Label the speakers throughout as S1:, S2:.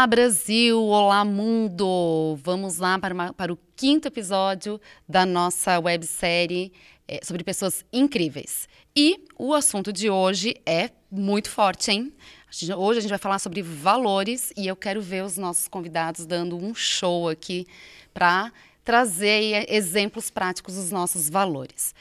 S1: Olá, Brasil! Olá, mundo! Vamos lá para, uma, para o quinto episódio da nossa websérie é, sobre pessoas incríveis. E o assunto de hoje é muito forte, hein? Hoje a gente vai falar sobre valores e eu quero ver os nossos convidados dando um show aqui para trazer exemplos práticos dos nossos valores.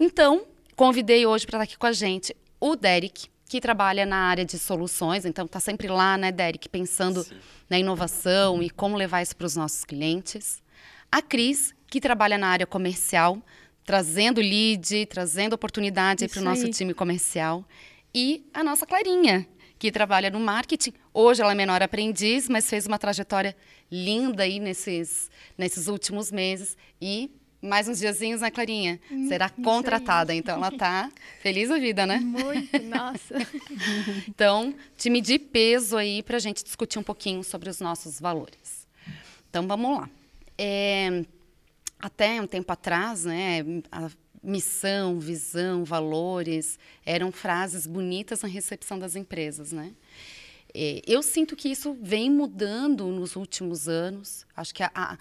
S1: Então, convidei hoje para estar aqui com a gente o Derek, que trabalha na área de soluções, então está sempre lá, né, Derek, pensando Sim. na inovação e como levar isso para os nossos clientes. A Cris, que trabalha na área comercial, trazendo lead, trazendo oportunidade para o nosso time comercial. E a nossa Clarinha, que trabalha no marketing. Hoje ela é menor aprendiz, mas fez uma trajetória linda aí nesses, nesses últimos meses e mais uns diazinhos, né, Clarinha? Hum, Será contratada, então ela tá feliz a vida, né?
S2: Muito, nossa.
S1: então, time de peso aí para a gente discutir um pouquinho sobre os nossos valores. Então, vamos lá. É, até um tempo atrás, né, a missão, visão, valores eram frases bonitas na recepção das empresas, né? É, eu sinto que isso vem mudando nos últimos anos. Acho que a, a,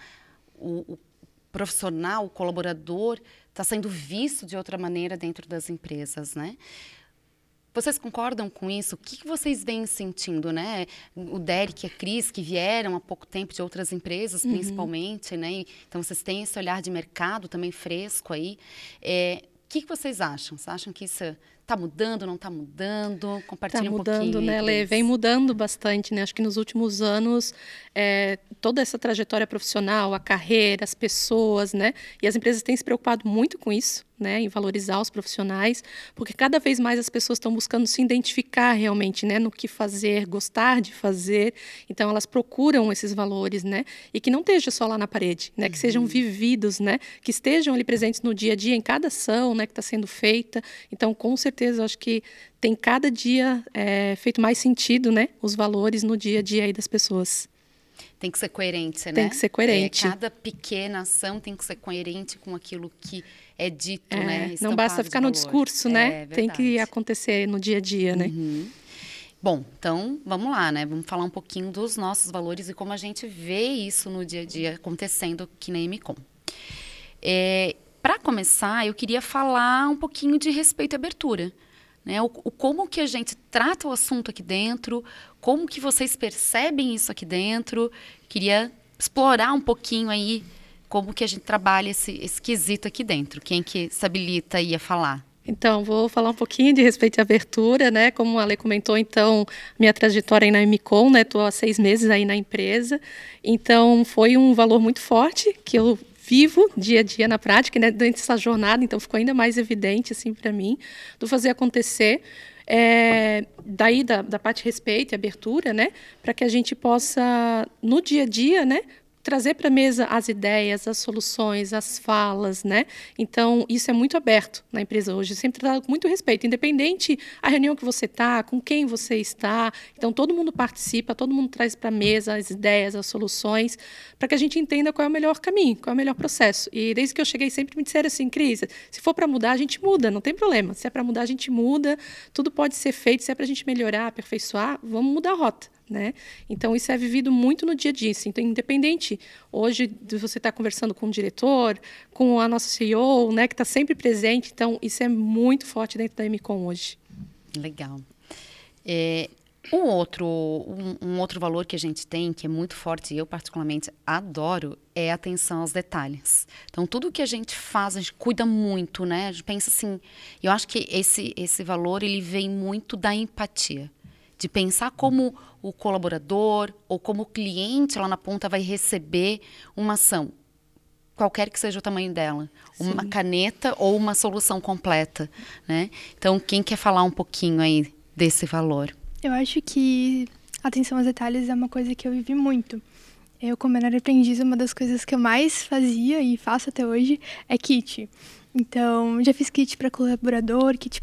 S1: o, o profissional, o colaborador, está sendo visto de outra maneira dentro das empresas, né? Vocês concordam com isso? O que, vocês vêm sentindo, né? O Derek e a Cris, que vieram há pouco tempo de outras empresas, uhum. principalmente, né? Então, vocês têm esse olhar de mercado também fresco aí. É, que, que vocês acham? Vocês acham que isso Está mudando, não está mudando? Compartilha
S3: tá mudando,
S1: um pouquinho.
S3: né, Lê? Vem mudando bastante, né? Acho que nos últimos anos, é, toda essa trajetória profissional, a carreira, as pessoas, né? E as empresas têm se preocupado muito com isso né, em valorizar os profissionais, porque cada vez mais as pessoas estão buscando se identificar realmente, né, no que fazer, gostar de fazer. Então elas procuram esses valores, né, e que não esteja só lá na parede, né, que sejam uhum. vividos, né, que estejam ali presentes no dia a dia em cada ação, né, que está sendo feita. Então com certeza acho que tem cada dia é, feito mais sentido, né, os valores no dia a dia aí das pessoas.
S1: Tem que ser coerente, né?
S3: Tem que ser coerente.
S1: É, cada pequena ação tem que ser coerente com aquilo que é dito, é,
S3: né? Não basta ficar no discurso, né? É, tem que acontecer no dia a dia, né?
S1: Uhum. Bom, então vamos lá, né? Vamos falar um pouquinho dos nossos valores e como a gente vê isso no dia a dia acontecendo aqui na MCOM. É, Para começar, eu queria falar um pouquinho de respeito e abertura. Né? O, o, como que a gente trata o assunto aqui dentro, como que vocês percebem isso aqui dentro. Queria explorar um pouquinho aí como que a gente trabalha esse, esse quesito aqui dentro? Quem que se habilita aí a falar?
S3: Então, vou falar um pouquinho de respeito à abertura, né? Como a Ale comentou, então, minha trajetória aí na MCOM, né? Estou há seis meses aí na empresa. Então, foi um valor muito forte que eu vivo dia a dia na prática, né? Durante essa jornada, então ficou ainda mais evidente, assim, para mim, do fazer acontecer. É, daí da, da parte respeito e abertura, né, para que a gente possa no dia a dia, né, trazer para a mesa as ideias, as soluções, as falas, né? Então, isso é muito aberto na empresa hoje, sempre tratado com muito respeito, independente a reunião que você está, com quem você está. Então, todo mundo participa, todo mundo traz para a mesa as ideias, as soluções, para que a gente entenda qual é o melhor caminho, qual é o melhor processo. E desde que eu cheguei, sempre me disseram assim, Cris, se for para mudar, a gente muda, não tem problema. Se é para mudar, a gente muda, tudo pode ser feito, se é para a gente melhorar, aperfeiçoar, vamos mudar a rota. Né? Então, isso é vivido muito no dia a dia. Assim. Então, independente hoje de você estar conversando com o diretor, com a nossa CEO, né, que está sempre presente, então, isso é muito forte dentro da MCOM hoje.
S1: Legal. É, um, outro, um, um, outro valor que a gente tem, que é muito forte e eu particularmente adoro, é a atenção aos detalhes. Então, tudo que a gente faz, a gente cuida muito, né? A gente pensa assim, eu acho que esse, esse valor, ele vem muito da empatia de pensar como o colaborador ou como o cliente lá na ponta vai receber uma ação, qualquer que seja o tamanho dela, Sim. uma caneta ou uma solução completa, né? Então, quem quer falar um pouquinho aí desse valor?
S2: Eu acho que atenção aos detalhes é uma coisa que eu vivi muito. Eu, como menor aprendiz, uma das coisas que eu mais fazia e faço até hoje é kit. Então, já fiz kit para colaborador, kit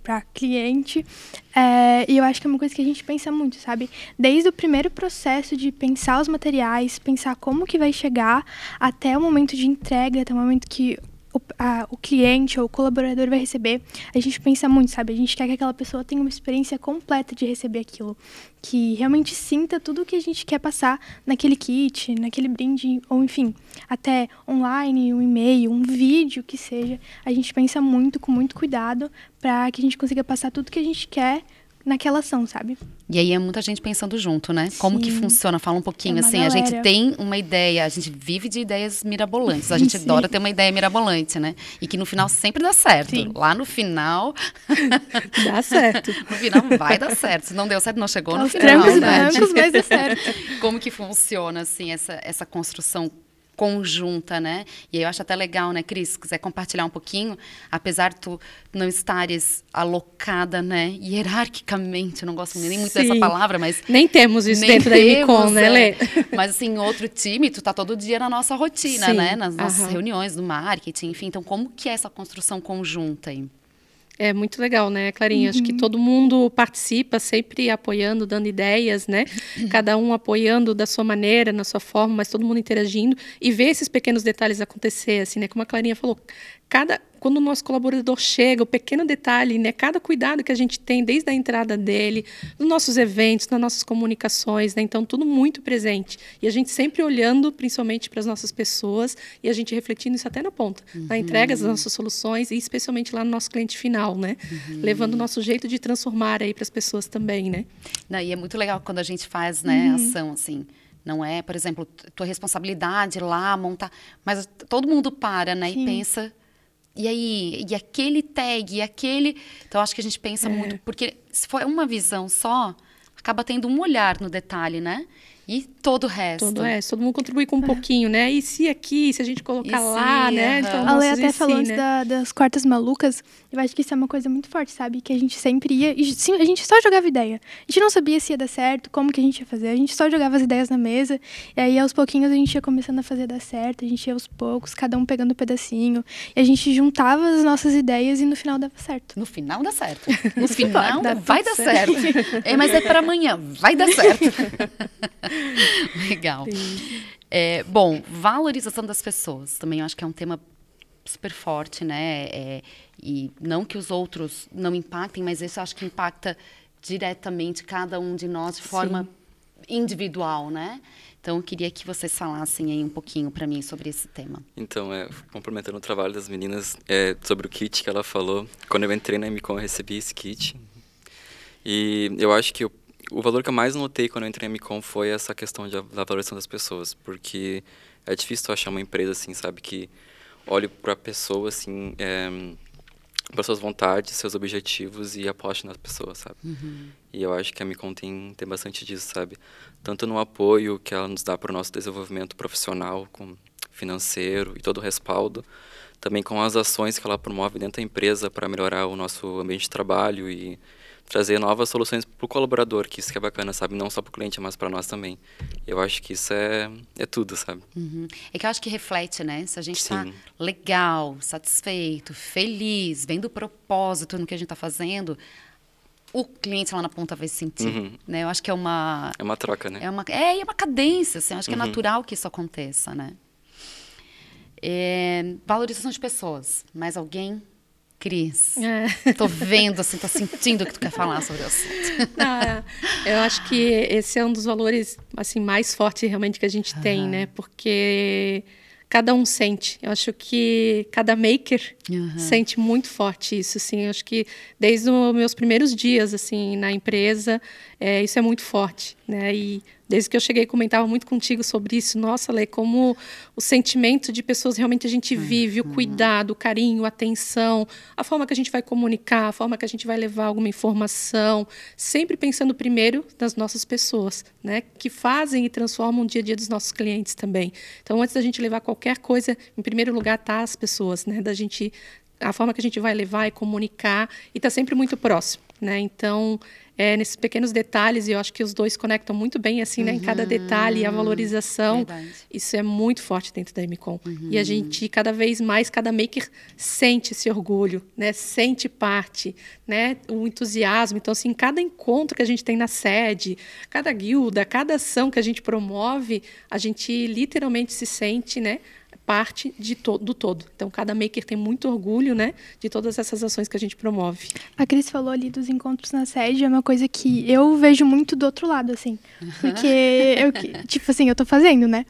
S2: para cliente. É, e eu acho que é uma coisa que a gente pensa muito, sabe? Desde o primeiro processo de pensar os materiais, pensar como que vai chegar, até o momento de entrega, até o momento que o, a, o cliente ou o colaborador vai receber, a gente pensa muito, sabe? A gente quer que aquela pessoa tenha uma experiência completa de receber aquilo. Que realmente sinta tudo o que a gente quer passar naquele kit, naquele brinde, ou enfim, até online, um e-mail, um vídeo que seja. A gente pensa muito, com muito cuidado, para que a gente consiga passar tudo que a gente quer naquela ação, sabe?
S1: E aí é muita gente pensando junto, né? Sim. Como que funciona? Fala um pouquinho, é assim, galera. a gente tem uma ideia, a gente vive de ideias mirabolantes, a gente Sim. adora ter uma ideia mirabolante, né? E que no final sempre dá certo. Sim. Lá no final...
S3: dá certo.
S1: no final vai dar certo. Se não deu certo, não chegou no
S2: Os
S1: final,
S2: trancos
S1: né?
S2: Brancos, mas dá certo.
S1: Como que funciona, assim, essa, essa construção conjunta, né? E eu acho até legal, né, Cris, se quiser compartilhar um pouquinho, apesar de tu não estares alocada, né, hierarquicamente, não gosto nem muito Sim. dessa palavra, mas...
S3: Nem temos isso dentro temos, da Emicon, né, Lê? É.
S1: Mas, assim, outro time, tu tá todo dia na nossa rotina, Sim. né, nas nossas Aham. reuniões do marketing, enfim, então como que é essa construção conjunta aí?
S3: É muito legal, né, Clarinha? Uhum. Acho que uhum. todo mundo participa, sempre apoiando, dando ideias, né? Cada um apoiando da sua maneira, na sua forma, mas todo mundo interagindo e ver esses pequenos detalhes acontecer, assim, né? Como a Clarinha falou, cada quando o nosso colaborador chega, o pequeno detalhe, né, cada cuidado que a gente tem desde a entrada dele, nos nossos eventos, nas nossas comunicações, né, então tudo muito presente. E a gente sempre olhando, principalmente para as nossas pessoas, e a gente refletindo isso até na ponta, uhum. na entrega das nossas soluções e especialmente lá no nosso cliente final, né, uhum. levando o nosso jeito de transformar aí para as pessoas também, né.
S1: Não, e é muito legal quando a gente faz, né, uhum. ação assim. Não é, por exemplo, tua responsabilidade lá montar, mas todo mundo para, né, Sim. e pensa e aí, e aquele tag, e aquele. Então, acho que a gente pensa é. muito, porque se for uma visão só, acaba tendo um olhar no detalhe, né? E todo o resto.
S3: Todo o resto. Todo mundo contribui com um é. pouquinho, né? E se aqui, se a gente colocar lá, né?
S2: Então, a Lei até falou antes né? da, das quartas malucas. Eu acho que isso é uma coisa muito forte, sabe? Que a gente sempre ia. E, sim, a gente só jogava ideia. A gente não sabia se ia dar certo, como que a gente ia fazer. A gente só jogava as ideias na mesa. E aí, aos pouquinhos, a gente ia começando a fazer dar certo. A gente ia aos poucos, cada um pegando um pedacinho. E a gente juntava as nossas ideias e no final dava certo.
S1: No final dá certo. No final vai dar certo. certo. é, mas é para amanhã. Vai dar certo. Legal. É, bom, valorização das pessoas também eu acho que é um tema super forte, né? É, e não que os outros não impactem, mas isso eu acho que impacta diretamente cada um de nós de forma Sim. individual, né? Então, eu queria que vocês falassem aí um pouquinho para mim sobre esse tema.
S4: Então, é, complementando o trabalho das meninas, é, sobre o kit que ela falou, quando eu entrei na MCOM, eu recebi esse kit. E eu acho que o o valor que eu mais notei quando eu entrei em Micom foi essa questão de, da valorização das pessoas, porque é difícil achar uma empresa assim, sabe, que olhe para a pessoa assim, é, para suas vontades, seus objetivos e aposte nas pessoas, sabe? Uhum. E eu acho que a Micom tem, tem bastante disso, sabe? Tanto no apoio que ela nos dá para o nosso desenvolvimento profissional, com financeiro e todo o respaldo, também com as ações que ela promove dentro da empresa para melhorar o nosso ambiente de trabalho e trazer novas soluções para o colaborador, que isso que é bacana, sabe? Não só para o cliente, mas para nós também. Eu acho que isso é, é tudo, sabe?
S1: Uhum. É que eu acho que reflete, né? Se a gente está legal, satisfeito, feliz, vendo o propósito no que a gente está fazendo, o cliente lá na ponta vai sentir, uhum. né? Eu acho que é uma...
S4: É uma troca, né?
S1: É uma, é, é uma cadência, assim. Eu acho que é uhum. é natural que isso aconteça, né? É, valorização de pessoas. Mais alguém Cris, é. tô vendo, assim, tô sentindo que tu quer falar sobre o assunto.
S3: Ah, eu acho que esse é um dos valores assim mais fortes realmente que a gente uhum. tem, né? Porque cada um sente. Eu acho que cada maker uhum. sente muito forte isso, assim. Acho que desde os meus primeiros dias, assim, na empresa, é, isso é muito forte, né? E Desde que eu cheguei, comentava muito contigo sobre isso. Nossa, Lê, como o sentimento de pessoas realmente a gente vive, o uhum. cuidado, o carinho, a atenção, a forma que a gente vai comunicar, a forma que a gente vai levar alguma informação, sempre pensando primeiro nas nossas pessoas, né? Que fazem e transformam o dia a dia dos nossos clientes também. Então, antes da gente levar qualquer coisa, em primeiro lugar tá as pessoas, né? Da gente a forma que a gente vai levar e comunicar e está sempre muito próximo, né? Então é, nesses pequenos detalhes, e eu acho que os dois conectam muito bem, assim, né? Em cada detalhe, a valorização. Verdade. Isso é muito forte dentro da MCOM. Uhum. E a gente, cada vez mais, cada maker sente esse orgulho, né? Sente parte, né? O entusiasmo. Então, assim, cada encontro que a gente tem na sede, cada guilda, cada ação que a gente promove, a gente literalmente se sente, né? Parte de to do todo. Então, cada maker tem muito orgulho, né, de todas essas ações que a gente promove.
S2: A Cris falou ali dos encontros na sede, é uma coisa que eu vejo muito do outro lado, assim. Porque, eu, tipo assim, eu tô fazendo, né?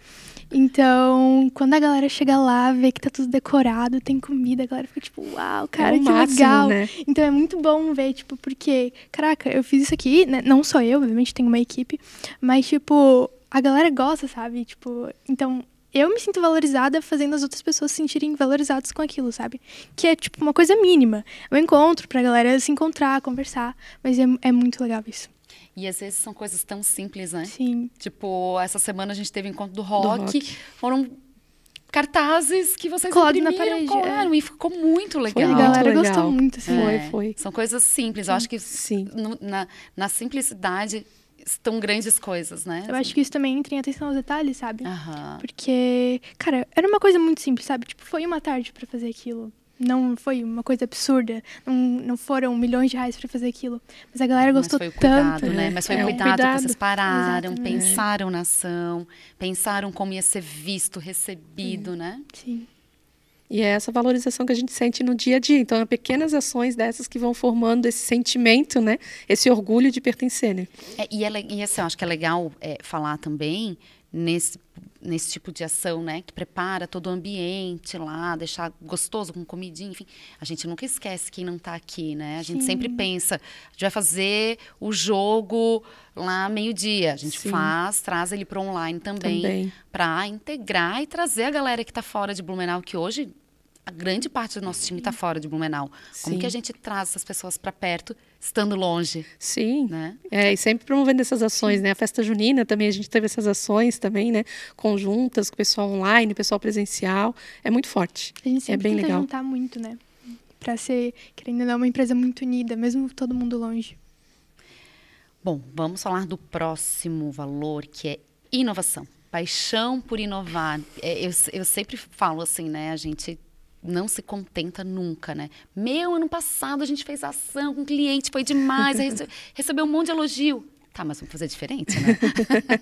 S2: Então, quando a galera chega lá, vê que tá tudo decorado, tem comida, a galera fica tipo, uau, cara, é que máximo, legal. Né? Então é muito bom ver, tipo, porque, caraca, eu fiz isso aqui, né? não só eu, obviamente tem uma equipe, mas, tipo, a galera gosta, sabe? Tipo, então eu me sinto valorizada fazendo as outras pessoas se sentirem valorizadas com aquilo, sabe? Que é, tipo, uma coisa mínima. É um encontro pra galera se encontrar, conversar, mas é, é muito legal isso.
S1: E às vezes são coisas tão simples, né?
S2: Sim.
S1: Tipo, essa semana a gente teve encontro do rock, do rock. foram cartazes que vocês
S2: Colados na parede,
S1: colaram, é. e ficou muito legal.
S2: Foi, a galera legal. gostou muito, assim.
S1: É. Foi, foi. São coisas simples. Eu acho que Sim. No, na, na simplicidade estão grandes coisas, né?
S2: Eu acho que isso também entra em atenção aos detalhes, sabe?
S1: Uhum.
S2: Porque, cara, era uma coisa muito simples, sabe? Tipo, foi uma tarde para fazer aquilo. Não foi uma coisa absurda. Não, não foram milhões de reais para fazer aquilo. Mas a galera gostou
S1: Mas foi
S2: o
S1: cuidado,
S2: tanto.
S1: Né? Mas foi é, cuidado, cuidado que vocês pararam, Exatamente. pensaram na ação, pensaram como ia ser visto, recebido, né?
S2: Sim.
S3: E é essa valorização que a gente sente no dia a dia. Então, é pequenas ações dessas que vão formando esse sentimento, né? Esse orgulho de pertencer, né?
S1: É, e, é, e assim, eu acho que é legal é, falar também nesse, nesse tipo de ação, né? Que prepara todo o ambiente lá, deixar gostoso com comidinha, enfim. A gente nunca esquece quem não está aqui, né? A gente Sim. sempre pensa, a gente vai fazer o jogo lá meio-dia. A gente Sim. faz, traz ele para online também, também. para integrar e trazer a galera que está fora de Blumenau, que hoje a grande parte do nosso time está fora de Blumenau. Sim. Como que a gente traz essas pessoas para perto, estando longe?
S3: Sim.
S1: Né?
S3: É, e sempre promovendo essas ações, né? A festa junina também, a gente teve essas ações também, né? Conjuntas, com o pessoal online, pessoal presencial. É muito forte.
S2: A gente sempre
S3: é bem legal.
S2: juntar muito, né? Para ser, querendo ou não, uma empresa muito unida, mesmo todo mundo longe.
S1: Bom, vamos falar do próximo valor, que é inovação. Paixão por inovar. É, eu, eu sempre falo assim, né? A gente não se contenta nunca, né? Meu, ano passado a gente fez ação com cliente, foi demais, recebeu um monte de elogio. Tá, mas vamos fazer diferente, né?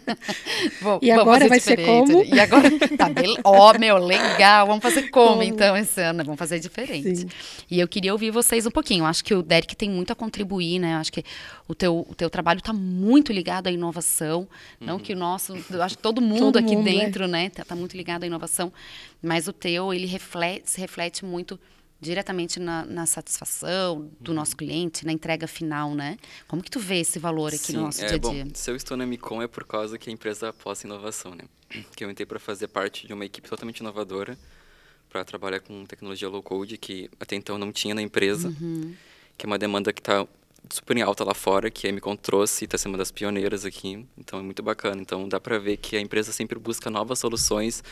S3: Vou, e agora vai diferente. ser como?
S1: E agora, tá, ó, oh, meu, legal, vamos fazer como, como, então esse ano? Vamos fazer diferente. Sim. E eu queria ouvir vocês um pouquinho. Eu acho que o Derek tem muito a contribuir, né? Eu acho que o teu, o teu trabalho está muito ligado à inovação. Uhum. Não que o nosso, eu acho que todo mundo todo aqui mundo, dentro, é. né, tá, tá muito ligado à inovação. Mas o teu, ele reflete, se reflete muito diretamente na, na, satisfação do uhum. nosso cliente, na entrega final, né? Como que tu vê esse valor aqui
S4: Sim,
S1: no nosso
S4: é,
S1: dia a dia?
S4: Bom, se eu estou na Micom é por causa que a empresa aposta em inovação, né? Que eu entrei para fazer parte de uma equipe totalmente inovadora para trabalhar com tecnologia low code que até então não tinha na empresa, uhum. que é uma demanda que está super em alta lá fora, que a Micom trouxe e está sendo uma das pioneiras aqui, então é muito bacana. Então dá para ver que a empresa sempre busca novas soluções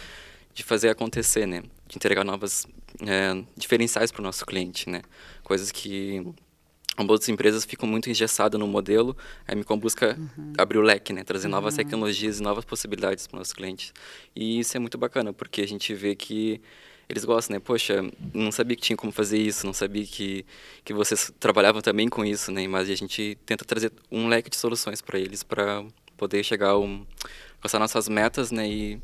S4: de fazer acontecer, né? De entregar novas é, diferenciais para o nosso cliente, né? Coisas que outras empresas ficam muito engessadas no modelo, a Micom busca uhum. abrir o leque, né? Trazer novas uhum. tecnologias e novas possibilidades para os nossos clientes. E isso é muito bacana, porque a gente vê que eles gostam, né? Poxa, não sabia que tinha como fazer isso, não sabia que, que vocês trabalhavam também com isso, né? Mas a gente tenta trazer um leque de soluções para eles, para poder chegar a um, alcançar nossas metas, né? E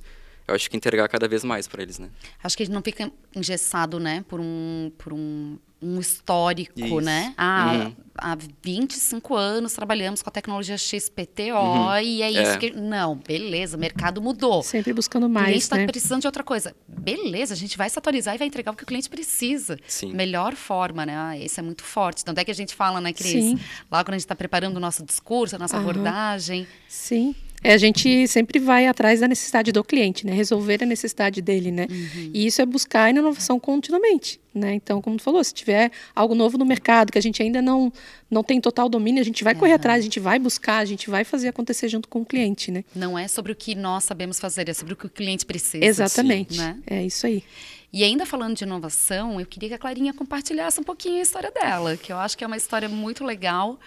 S4: eu acho que entregar cada vez mais para eles, né?
S1: Acho que a gente não fica engessado, né, por um, por um, um histórico, Isso. né? Ah, uhum. há 25 anos trabalhamos com a tecnologia XPTO uhum. e é isso é. que... Não, beleza, o mercado mudou.
S3: Sempre buscando mais, O
S1: cliente
S3: está
S1: né? precisando de outra coisa. Beleza, a gente vai se atualizar e vai entregar o que o cliente precisa.
S4: Sim.
S1: Melhor forma, né? Ah, esse é muito forte. Tanto é que a gente fala, né, Cris?
S3: Sim.
S1: Lá quando a gente está preparando o nosso discurso, a nossa uhum. abordagem.
S3: Sim. É, a gente sempre vai atrás da necessidade do cliente, né? Resolver a necessidade dele, né? Uhum. E isso é buscar inovação continuamente, né? Então, como tu falou, se tiver algo novo no mercado que a gente ainda não não tem total domínio, a gente vai uhum. correr atrás, a gente vai buscar, a gente vai fazer acontecer junto com o cliente, né?
S1: Não é sobre o que nós sabemos fazer, é sobre o que o cliente precisa.
S3: Exatamente.
S1: Né?
S3: É isso aí.
S1: E ainda falando de inovação, eu queria que a Clarinha compartilhasse um pouquinho a história dela, que eu acho que é uma história muito legal.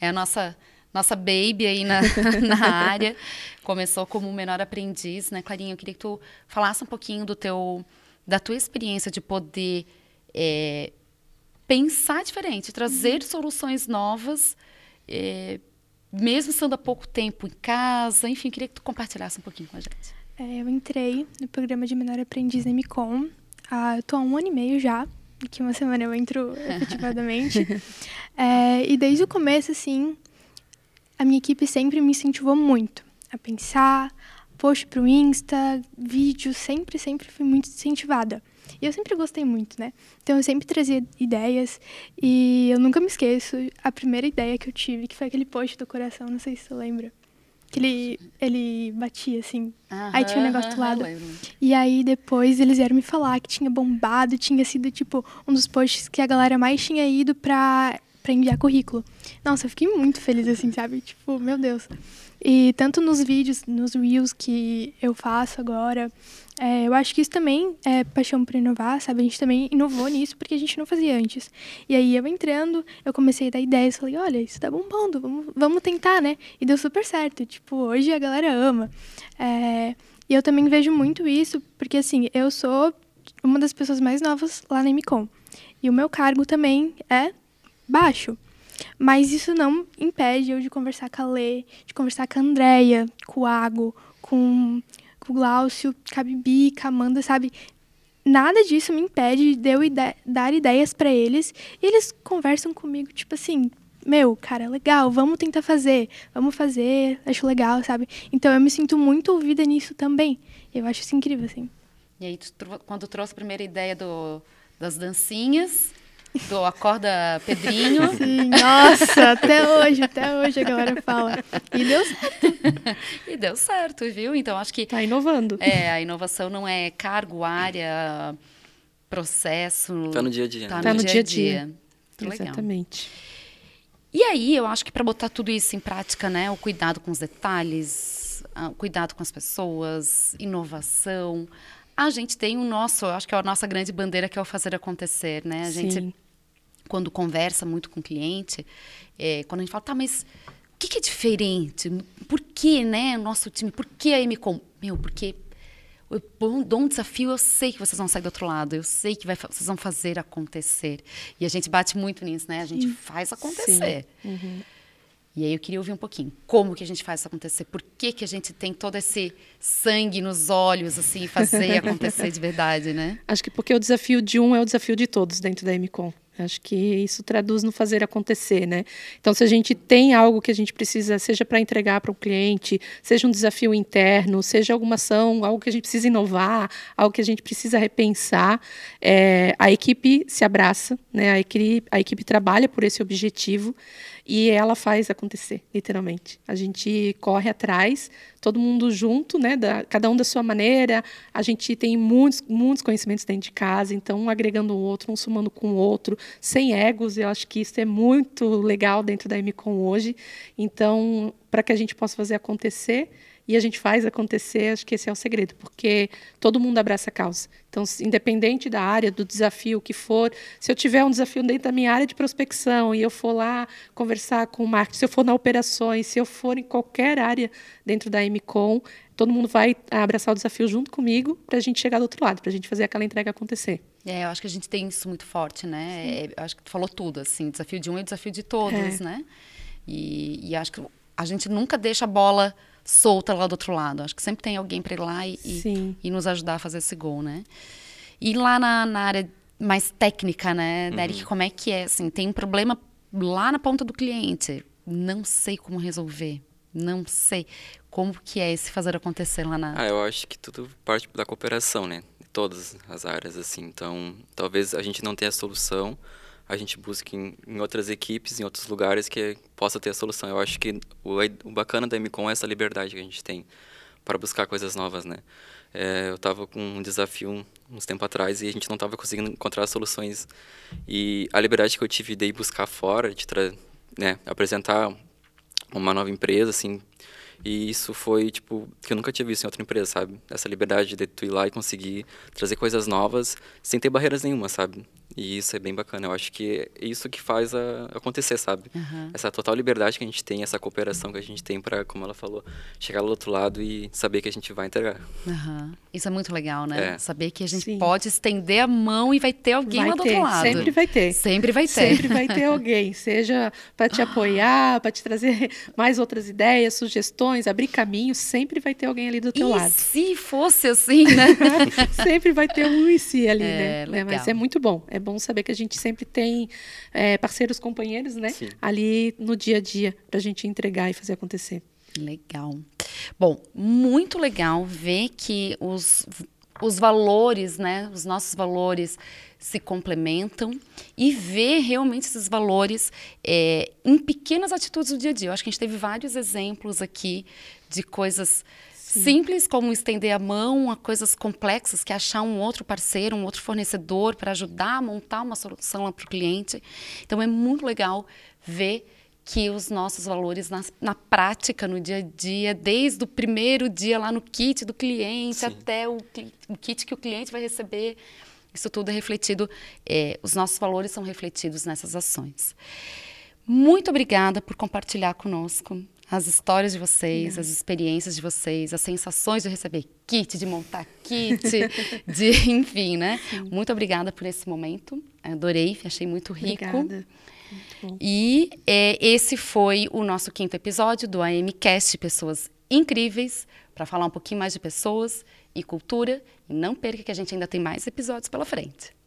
S1: É a nossa nossa baby aí na, na área. Começou como menor aprendiz, né, Clarinha? Eu queria que tu falasse um pouquinho do teu, da tua experiência de poder é, pensar diferente, trazer uhum. soluções novas, é, mesmo estando há pouco tempo em casa. Enfim, queria que tu compartilhasse um pouquinho com a gente.
S2: É, eu entrei no programa de menor aprendiz na MCOM. Ah, eu tô há um ano e meio já. Daqui uma semana eu entro efetivamente. é, e desde o começo, assim, a minha equipe sempre me incentivou muito a pensar, post pro Insta, vídeo, sempre, sempre fui muito incentivada. E eu sempre gostei muito, né? Então eu sempre trazia ideias e eu nunca me esqueço a primeira ideia que eu tive, que foi aquele post do coração, não sei se você lembra. Que ele, ele batia assim.
S1: Aham,
S2: aí tinha um negócio do lado. E aí depois eles vieram me falar que tinha bombado, tinha sido tipo um dos posts que a galera mais tinha ido pra, pra enviar currículo. Nossa, eu fiquei muito feliz assim, sabe? Tipo, meu Deus. E tanto nos vídeos, nos reels que eu faço agora, é, eu acho que isso também é paixão por inovar, sabe? A gente também inovou nisso porque a gente não fazia antes. E aí eu entrando, eu comecei a dar ideias, falei, olha, isso tá bombando, vamos, vamos tentar, né? E deu super certo. Tipo, hoje a galera ama. É, e eu também vejo muito isso, porque assim, eu sou uma das pessoas mais novas lá na MCOM. E o meu cargo também é baixo. Mas isso não impede eu de conversar com a Lê, de conversar com a Andrea, com o Ago, com, com o Glaucio, com a Bibi, com a Amanda, sabe? Nada disso me impede de eu ide dar ideias para eles. E eles conversam comigo, tipo assim, meu, cara, legal, vamos tentar fazer, vamos fazer, acho legal, sabe? Então eu me sinto muito ouvida nisso também. Eu acho isso incrível, assim.
S1: E aí, tu quando trouxe a primeira ideia do, das dancinhas, do Acorda Pedrinho,
S2: Sim, nossa, até hoje, até hoje a galera fala. E deu certo.
S1: e deu certo, viu? Então, acho que
S3: Tá inovando.
S1: é, a inovação não é cargo, área, processo.
S4: Tá no dia a dia.
S1: Tá
S4: né?
S3: Tá
S1: no,
S3: no
S1: dia a
S3: dia
S1: dia.
S3: dia. Exatamente.
S1: E aí, eu acho que para botar tudo isso em prática, né, o cuidado com os detalhes, ah, o cuidado com as pessoas, inovação, a gente tem o nosso, acho que é a nossa grande bandeira que é o fazer acontecer, né? A gente
S3: Sim.
S1: quando conversa muito com o cliente, é, quando a gente fala, tá, mas o que, que é diferente? Por que, né, o nosso time? Por que a MCOM? Meu, porque eu dou um desafio, eu sei que vocês vão sair do outro lado, eu sei que vai vocês vão fazer acontecer. E a gente bate muito nisso, né? A gente faz acontecer. E aí eu queria ouvir um pouquinho como que a gente faz isso acontecer, por que, que a gente tem todo esse sangue nos olhos, assim, fazer acontecer de verdade, né?
S3: Acho que porque o desafio de um é o desafio de todos dentro da MCOM. Acho que isso traduz no fazer acontecer, né? Então, se a gente tem algo que a gente precisa, seja para entregar para o cliente, seja um desafio interno, seja alguma ação, algo que a gente precisa inovar, algo que a gente precisa repensar, é, a equipe se abraça, né? A equipe, a equipe trabalha por esse objetivo e ela faz acontecer, literalmente. A gente corre atrás, todo mundo junto, né? Da, cada um da sua maneira. A gente tem muitos, muitos conhecimentos dentro de casa, então um agregando o outro, um somando com o outro, sem egos. Eu acho que isso é muito legal dentro da MCOM hoje. Então, para que a gente possa fazer acontecer e a gente faz acontecer, acho que esse é o segredo, porque todo mundo abraça a causa. Então, independente da área, do desafio que for, se eu tiver um desafio dentro da minha área de prospecção e eu for lá conversar com o marketing, se eu for na operações, se eu for em qualquer área dentro da MCOM, todo mundo vai abraçar o desafio junto comigo para a gente chegar do outro lado, para a gente fazer aquela entrega acontecer.
S1: É, eu acho que a gente tem isso muito forte, né? É, eu acho que tu falou tudo, assim, desafio de um e desafio de todos,
S3: É.
S1: né? E, e acho que a gente nunca deixa a bola solta lá do outro lado. Acho que sempre tem alguém para ir lá e, e, e nos ajudar a fazer esse gol, né? E lá na, na área mais técnica, né, Derek, como é que é? Assim, tem um problema lá na ponta do cliente. Não sei como resolver. Não sei. Como que é esse fazer acontecer lá na...
S4: Ah, eu acho que tudo parte da cooperação, né? Todas as áreas, assim. Então, talvez a gente não tenha a solução, a gente busque em, em outras equipes, em outros lugares que possa ter a solução. Eu acho que o, o bacana da MCOM é essa liberdade que a gente tem para buscar coisas novas, né? É, eu estava com um desafio uns tempo atrás e a gente não estava conseguindo encontrar soluções. E a liberdade que eu tive de ir buscar fora, de né, apresentar uma nova empresa, assim, e isso foi, tipo, que eu nunca tinha visto em outra empresa, sabe? Essa liberdade de tu ir lá e conseguir trazer coisas novas sem ter barreiras nenhuma, sabe? E isso é bem bacana. Eu acho que é isso que faz a, acontecer, sabe?
S1: Uhum.
S4: Essa total liberdade que a gente tem, essa cooperação que a gente tem para, como ela falou, chegar do outro lado e saber que a gente vai entregar.
S1: Uhum. Isso é muito legal, né?
S4: É.
S1: Saber que a gente
S3: Sim.
S1: pode estender a mão e vai ter alguém
S3: Vai
S1: lá do
S3: ter,
S1: outro lado.
S3: sempre vai ter.
S1: Sempre vai ter.
S3: Sempre vai ter alguém, seja para te apoiar, para te trazer mais outras ideias, sugestões, abrir caminho, sempre vai ter alguém ali do teu
S1: e
S3: lado.
S1: se fosse assim, né?
S3: sempre vai ter um e si ali,
S1: É,
S3: né? né? Mas
S1: legal.
S3: é muito bom. É bom saber que a gente sempre tem é, parceiros, companheiros, né?
S4: Sim.
S3: Ali no dia a dia, para a gente entregar e fazer acontecer.
S1: Legal. Bom, muito legal ver que os, os valores, né, os nossos valores se complementam e ver realmente esses valores é, em pequenas atitudes do dia a dia. Eu acho que a gente teve vários exemplos aqui de coisas simples como estender a mão a coisas complexas, que é achar um outro parceiro, um outro fornecedor para ajudar a montar uma solução lá para o cliente. Então é muito legal ver que os nossos valores na, na prática, no dia a dia, desde o primeiro dia lá no kit do cliente
S4: Sim.
S1: até o, o kit que o cliente vai receber, isso tudo é refletido, é, os nossos valores são refletidos nessas ações. Muito obrigada por compartilhar conosco as histórias de vocês, as experiências de vocês, as sensações de receber kit, de montar kit, de enfim, né? Muito obrigada por esse momento. Adorei, achei muito rico.
S3: Obrigada. Muito.
S1: E é, esse foi o nosso quinto episódio do AMCast Pessoas Incríveis, para falar um pouquinho mais de pessoas e cultura. E não perca que a gente ainda tem mais episódios pela frente.